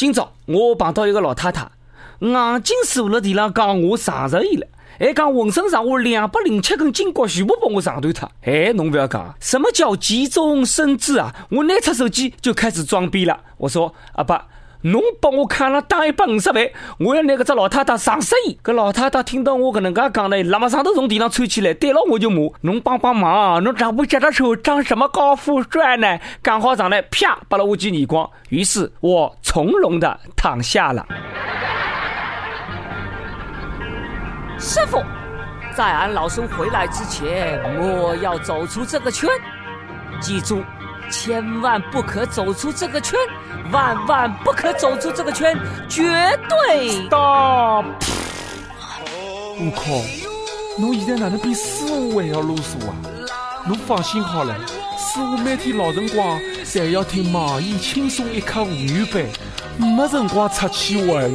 今朝我碰到一个老太太，硬劲坐了地上讲我撞着伊了，还讲浑身上下两百零七根筋骨全部帮我撞断脱。哎，侬不要讲，什么叫急中生智啊？我拿出手机就开始装逼了。我说阿爸。侬帮我砍了打一百五十万，我要拿搿只老太太上十亿。搿老太太听到我搿能介讲呢，辣么上头从地上窜起来，对牢我就骂：侬帮帮忙，侬长不脚的手长什么高富帅呢？刚好上来，啪，拨了我几耳光。于是我从容的躺下了。师傅，在俺老孙回来之前，莫要走出这个圈，记住。千万不可走出这个圈，万万不可走出这个圈，绝对的！悟空，侬现在哪能比师傅还要啰嗦啊？侬放心好了，师傅每天老辰光侪要听网易轻松一刻妇女版，没辰光出去玩。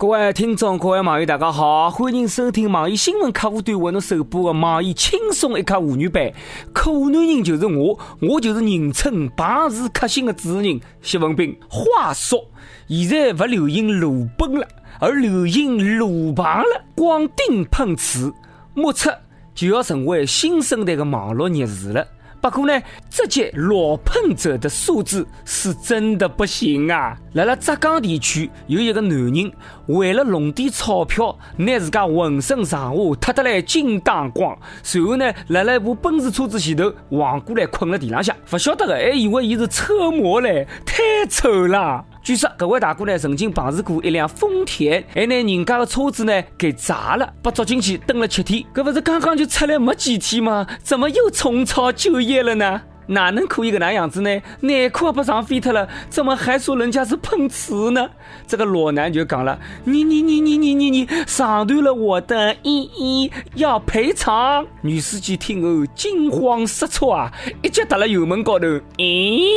各位听众，各位网友，大家好，欢迎收听网易新闻客户端为侬首播的网易轻松一刻妇女版。可男人就是我，我就是人称办事克星的主持人谢文斌。话说，现在不流行裸奔了，而流行裸棒了。光腚碰瓷，目测就要成为新生代的网络热词了。不过呢，这届裸奔者的素质是真的不行啊！来了浙江地区，有一个男人为了弄点钞票，拿自家浑身上下脱得来精当光，随后呢，来了一部奔驰车子前头，晃过来困了地浪向，不晓得的还以为伊是车模嘞，太丑了。据说，这位大哥呢曾经碰瓷过一辆丰田，还拿人家的车子呢给砸了，被捉进去蹲了七天。这不是刚刚就出来没几天吗？怎么又重操旧业了呢？哪能可以个那样子呢？内裤不上飞脱了，怎么还说人家是碰瓷呢？这个裸男就讲了：“你你你你你你你上断了我的衣衣，要赔偿。”女司机听后惊慌失措啊，一脚踏了油门高头。咦，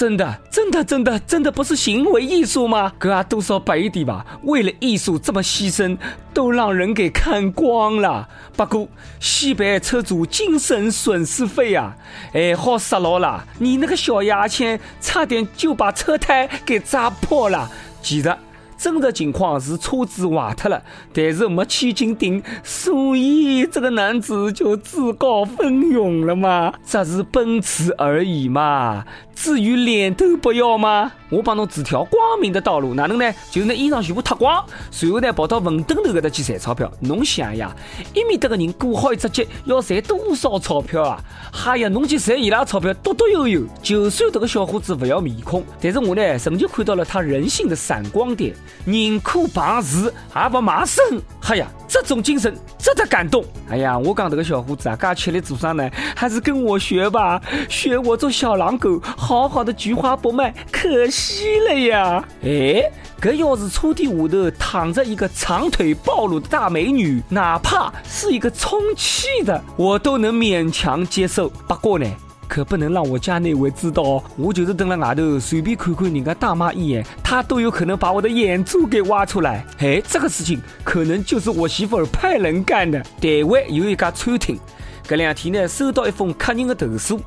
真的真的真的真的不是行为艺术吗？哥啊，多少白一点吧！为了艺术这么牺牲，都让人给看光了。不过西北车主精神损失费啊，哎，好杀。老了，你那个小牙签差点就把车胎给扎破了。其实真实情况是车子坏脱了，但是没去紧顶，所以这个男子就自告奋勇了嘛。这是奔驰而已嘛。至于脸都不要吗？我帮侬指条光明的道路，哪能呢？就是拿衣裳全部脱光，随后呢跑到文登头搿搭去赚钞票。侬想呀，一面搭个人过好一只节，要赚多少钞票啊？哈呀，侬去赚伊拉钞票，多多悠悠。就算这个小伙子不要面孔，但是我呢，仍旧看到了他人性的闪光点。宁可碰瓷，也不卖身。哈呀，这种精神值得感动。哎呀，我讲这个小伙子啊，噶吃力做啥呢？还是跟我学吧，学我做小狼狗。好好的菊花不卖，可惜了呀！哎，这要是车底下头躺着一个长腿暴露的大美女，哪怕是一个充气的，我都能勉强接受。不过呢，可不能让我家那位知道哦，我就是蹲在外头随便看看人家大妈一眼，她都有可能把我的眼珠给挖出来。哎，这个事情可能就是我媳妇儿派人干的。台湾有一家餐厅，这两天呢收到一封客人的投诉，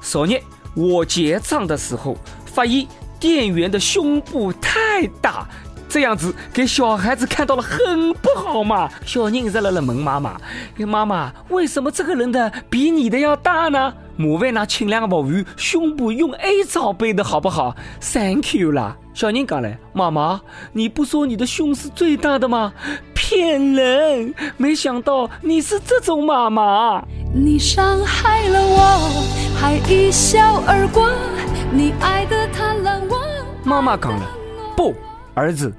昨日。我结账的时候，发现店员的胸部太大，这样子给小孩子看到了很不好嘛。小人在了了问妈妈：“妈妈，为什么这个人的比你的要大呢？”麻烦那请两个服务员胸部用 A 罩杯的好不好？Thank you 啦。小人讲嘞：“妈妈，你不说你的胸是最大的吗？骗人！没想到你是这种妈妈。”你伤害了我，还一笑而过。你爱的贪婪，我妈妈讲了，不，儿子，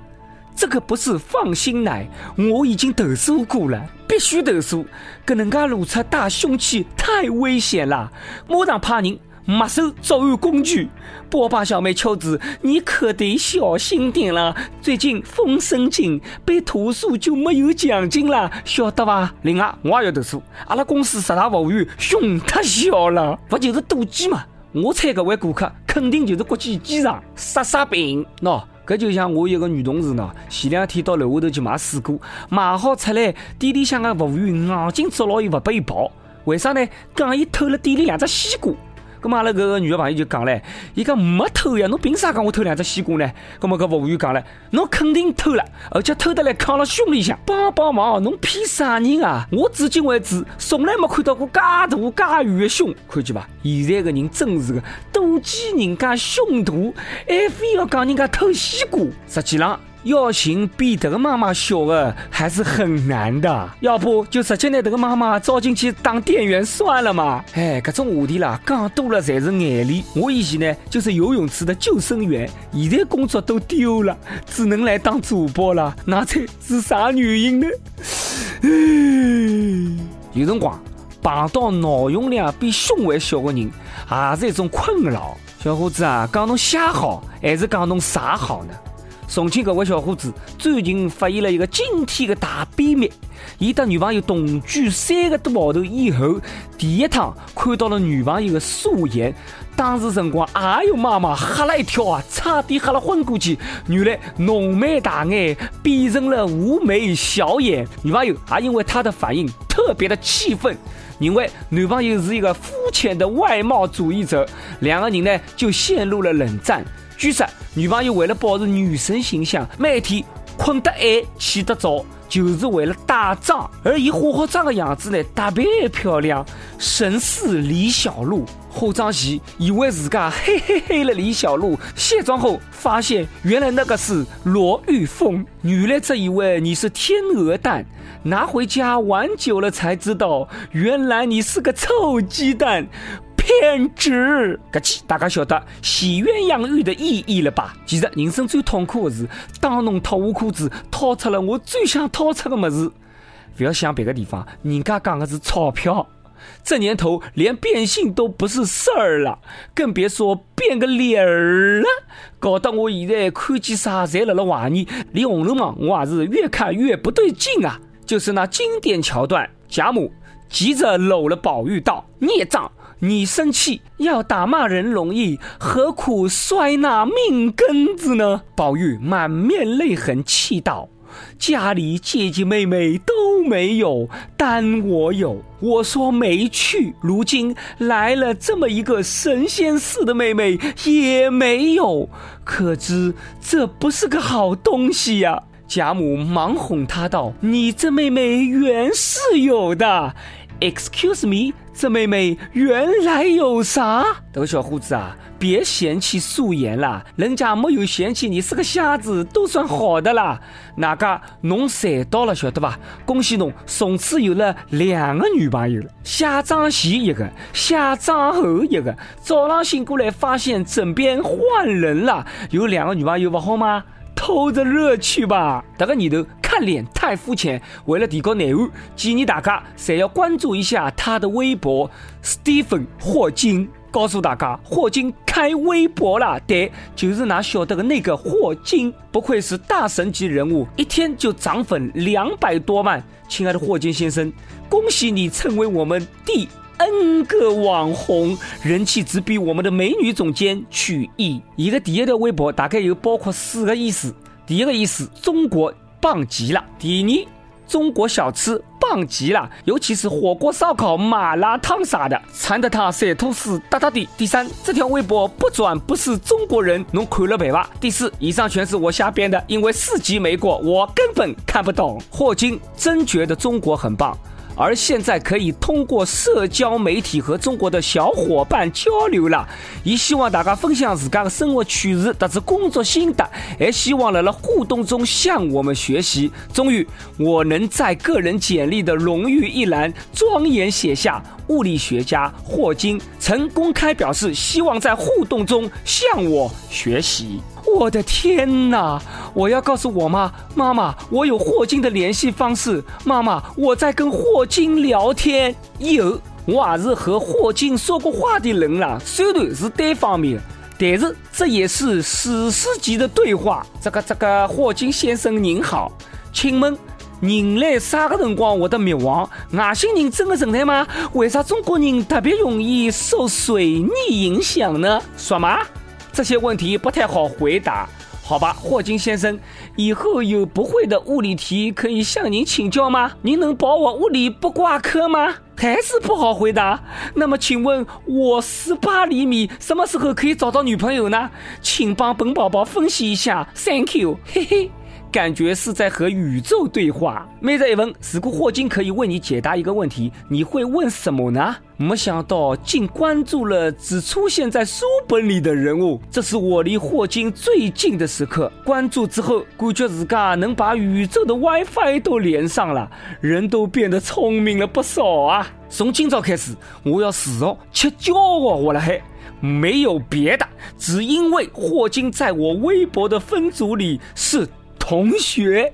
这个不是放心奶，我已经投诉过了，必须投诉。跟人家露出大凶器太危险了，马上派人没收作案工具。波霸小妹秋子，你可得小心点了。最近风声紧，被投诉就没有奖金了，晓得吧？另外，我也要投诉，阿拉公司十大服务员胸太小了，不就是赌鸡嘛？我猜这位顾客肯定就是国际机场杀杀病。喏，搿就像我一个女同事呢，前两天到楼下头去买水果，买好出来，店里向个服务员硬劲捉牢伊勿拨伊跑，为啥呢？讲伊偷了店里两只西瓜。咁嘛，那个女的朋友就讲嘞，伊讲没偷呀，侬凭啥讲我偷两只西瓜呢？咁么搿服务员讲嘞，侬肯定偷了，而且偷得来扛了胸里向。帮帮忙，侬骗啥人啊？我至今为止从来没看到过介大介圆的胸，看见伐？现在个人真是个妒忌人家胸大，还非要讲人家偷西瓜，实际上。要寻比这个妈妈小的还是很难的，要不就直接拿这个妈妈招进去当店员算了嘛。哎，各种话题啦，讲多了才是眼泪。我以前呢就是游泳池的救生员，现在工作都丢了，只能来当主播了。那猜是啥原因呢？有辰光碰到脑容量比胸还小的人，也是一种困扰。小伙子啊，讲侬瞎好还是讲侬傻好呢？重庆这位小伙子最近发现了一个惊天的大秘密：，伊和女朋友同居三个多号头以后，第一趟看到了女朋友的素颜，当时辰光，哎呦妈妈吓了一跳啊，差点吓了昏过去。原来浓眉大眼变成了无眉小眼，女朋友还因为他的反应特别的气愤，因为女朋友是一个肤浅的外貌主义者，两个人呢就陷入了冷战。据说，女朋友为了保持女神形象，每天困得晚，起得早，就是为了打仗。而伊化好妆的样子呢，特别漂亮，神似李小璐。化妆前以为自家嘿嘿嘿了李小璐，卸妆后发现原来那个是罗玉凤。女的只以为你是天鹅蛋，拿回家玩久了才知道，原来你是个臭鸡蛋。偏执，搿起大家晓得洗鸳鸯浴的意义了吧？其实人生最痛苦的是，当侬脱下裤子，掏出了我最想掏出的么子。不要想别个地方，人家讲的是钞票。这年头连变性都不是事儿了，更别说变个脸儿了。搞得我现在看见啥，侪辣辣怀疑。连《红楼梦》，我也是越看越不对劲啊！就是那经典桥段，贾母急着搂了宝玉道：“孽障！”你生气要打骂人容易，何苦摔那命根子呢？宝玉满面泪痕，气道：“家里姐姐妹妹都没有，单我有。我说没去，如今来了这么一个神仙似的妹妹，也没有，可知这不是个好东西呀。”贾母忙哄他道：“你这妹妹原是有的。” Excuse me，这妹妹原来有啥？这个小伙子啊，别嫌弃素颜啦，人家没有嫌弃你是个瞎子，都算好的啦。哪个侬赚到了，晓得吧？恭喜侬，从此有了两个女朋友了。下妆前一个，下妆后一个。早上醒过来发现枕边换人了，有两个女朋友不好吗？偷着乐趣吧。这个年头。看脸太肤浅，为了提高内涵，建议大家侪要关注一下他的微博，Stephen 霍金。告诉大家，霍金开微博了，对，就是那晓得的那个霍金，不愧是大神级人物，一天就涨粉两百多万。亲爱的霍金先生，恭喜你成为我们第 N 个网红，人气直逼我们的美女总监曲艺。一个第一条微博大概有包括四个意思，第一个意思，中国。棒极了！第二，中国小吃棒极了，尤其是火锅、烧烤、麻辣烫啥的，馋得他舌头是哒哒的。第三，这条微博不转不是中国人，侬看了没吧？第四，以上全是我瞎编的，因为四级没过，我根本看不懂。霍金真觉得中国很棒。而现在可以通过社交媒体和中国的小伙伴交流了，也希望大家分享自家的生活趣事，特是工作心得，还希望在了互动中向我们学习。终于，我能在个人简历的荣誉一栏庄严写下“物理学家霍金曾公开表示希望在互动中向我学习”。我的天哪！我要告诉我妈，妈妈，我有霍金的联系方式。妈妈，我在跟霍金聊天。有，我也是和霍金说过话的人了。虽然是单方面，但是这也是史诗级的对话。这个这个，霍金先生您好，请问人类啥个辰光会得灭亡？外星人真的存在吗？为啥中国人特别容易受水逆影响呢？说嘛？这些问题不太好回答，好吧，霍金先生，以后有不会的物理题可以向您请教吗？您能保我物理不挂科吗？还是不好回答。那么请问，我十八厘米什么时候可以找到女朋友呢？请帮本宝宝分析一下，Thank you，嘿嘿。感觉是在和宇宙对话。妹子一问：如果霍金可以为你解答一个问题，你会问什么呢？没想到竟关注了只出现在书本里的人物，这是我离霍金最近的时刻。关注之后，感觉自家能把宇宙的 WiFi 都连上了，人都变得聪明了不少啊！从今朝开始，我要时常吃骄傲我了嘿，没有别的，只因为霍金在我微博的分组里是。同学，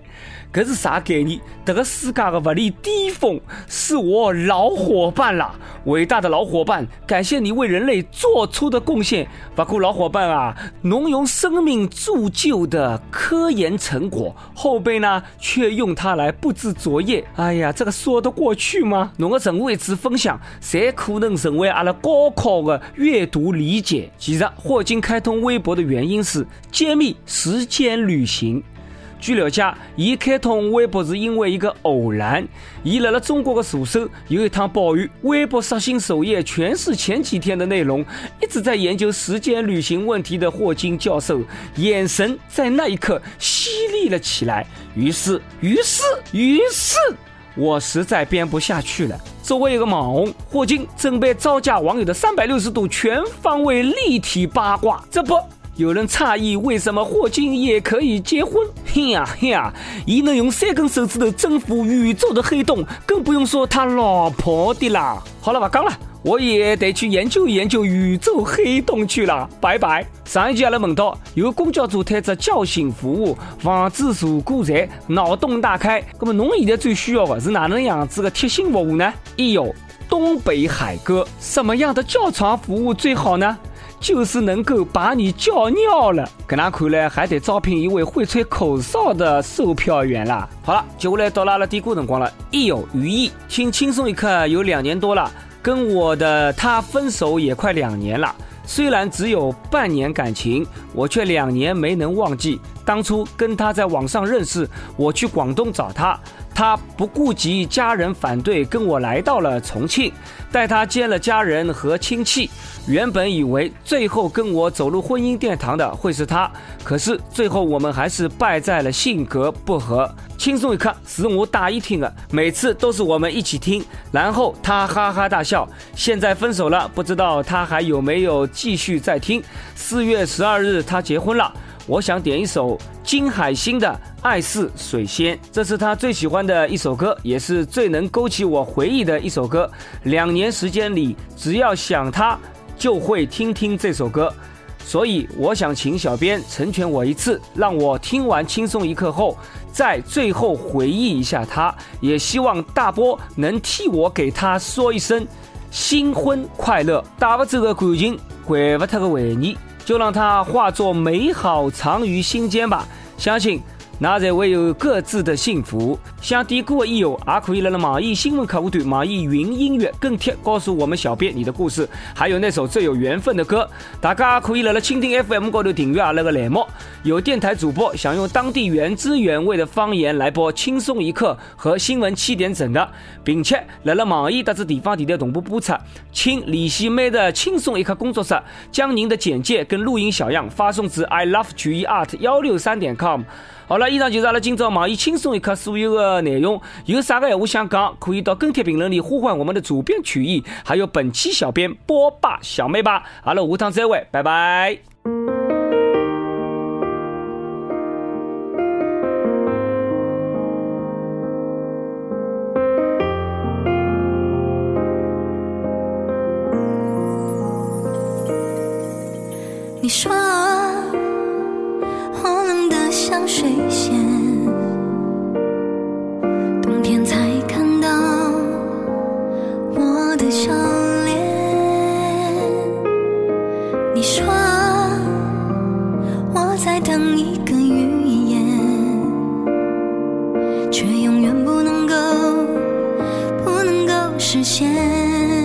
这是啥概念？这个世界的物理巅峰是我老伙伴啦！伟大的老伙伴，感谢你为人类做出的贡献。不过老伙伴啊，侬用生命铸就的科研成果，后辈呢却用它来布置作业。哎呀，这个说得过去吗？侬的任何一次分享，侪可能成为阿拉高考的阅读理解。其实，霍金开通微博的原因是揭秘时间旅行。据了解，伊开通微博是因为一个偶然。伊来了中国的助手有一趟抱怨，微博刷新首页全是前几天的内容。一直在研究时间旅行问题的霍金教授，眼神在那一刻犀利了起来。于是，于是，于是，我实在编不下去了。作为一个网红，霍金准备招架网友的三百六十度全方位立体八卦。这不。有人诧异，为什么霍金也可以结婚？嘿呀嘿呀，伊能用三根手指头征服宇宙的黑洞，更不用说他老婆的啦。好了，不讲了，我也得去研究研究宇宙黑洞去了。拜拜。上一集阿拉问到，有公交车推出叫醒服务，防止坐过站，脑洞大开。那么侬现在最需要的是哪能样子的贴心服务呢？一有东北海哥，什么样的叫床服务最好呢？就是能够把你叫尿了，跟那看来还得招聘一位会吹口哨的售票员啦。好了，接下来到了阿拉嘀咕辰光了。一有余意，听轻松一刻有两年多了，跟我的他分手也快两年了。虽然只有半年感情，我却两年没能忘记当初跟他在网上认识，我去广东找他。他不顾及家人反对，跟我来到了重庆，带他见了家人和亲戚。原本以为最后跟我走入婚姻殿堂的会是他，可是最后我们还是败在了性格不合。轻松一刻是我大一听的，每次都是我们一起听，然后他哈哈大笑。现在分手了，不知道他还有没有继续在听。四月十二日他结婚了。我想点一首金海心的《爱似水仙》，这是他最喜欢的一首歌，也是最能勾起我回忆的一首歌。两年时间里，只要想他，就会听听这首歌。所以，我想请小编成全我一次，让我听完轻松一刻后，在最后回忆一下他。也希望大波能替我给他说一声新婚快乐。打不走的感情，还不脱的回忆。就让它化作美好，藏于心间吧。相信。那才会有各自的幸福。想点歌的益友也可以来了网易新闻客户端、网易云音乐跟帖，告诉我们小编你的故事，还有那首最有缘分的歌。大家可以来了蜻蜓 FM 高头订阅阿拉个栏目。有电台主播想用当地原汁原味的方言来播《轻松一刻》和新闻七点整的，并且来了网易特子地方电台同步播出，请联系美的轻松一刻工作室，将您的简介跟录音小样发送至 i love 曲艺 art 幺六三点 com。好了，以上就是阿拉今朝网易轻松一刻所有的内容。有啥个闲话想讲，可以到跟帖评论里呼唤我们的主编曲艺，还有本期小编波霸小妹吧。阿拉下趟再会，拜拜。一个预言，却永远不能够，不能够实现。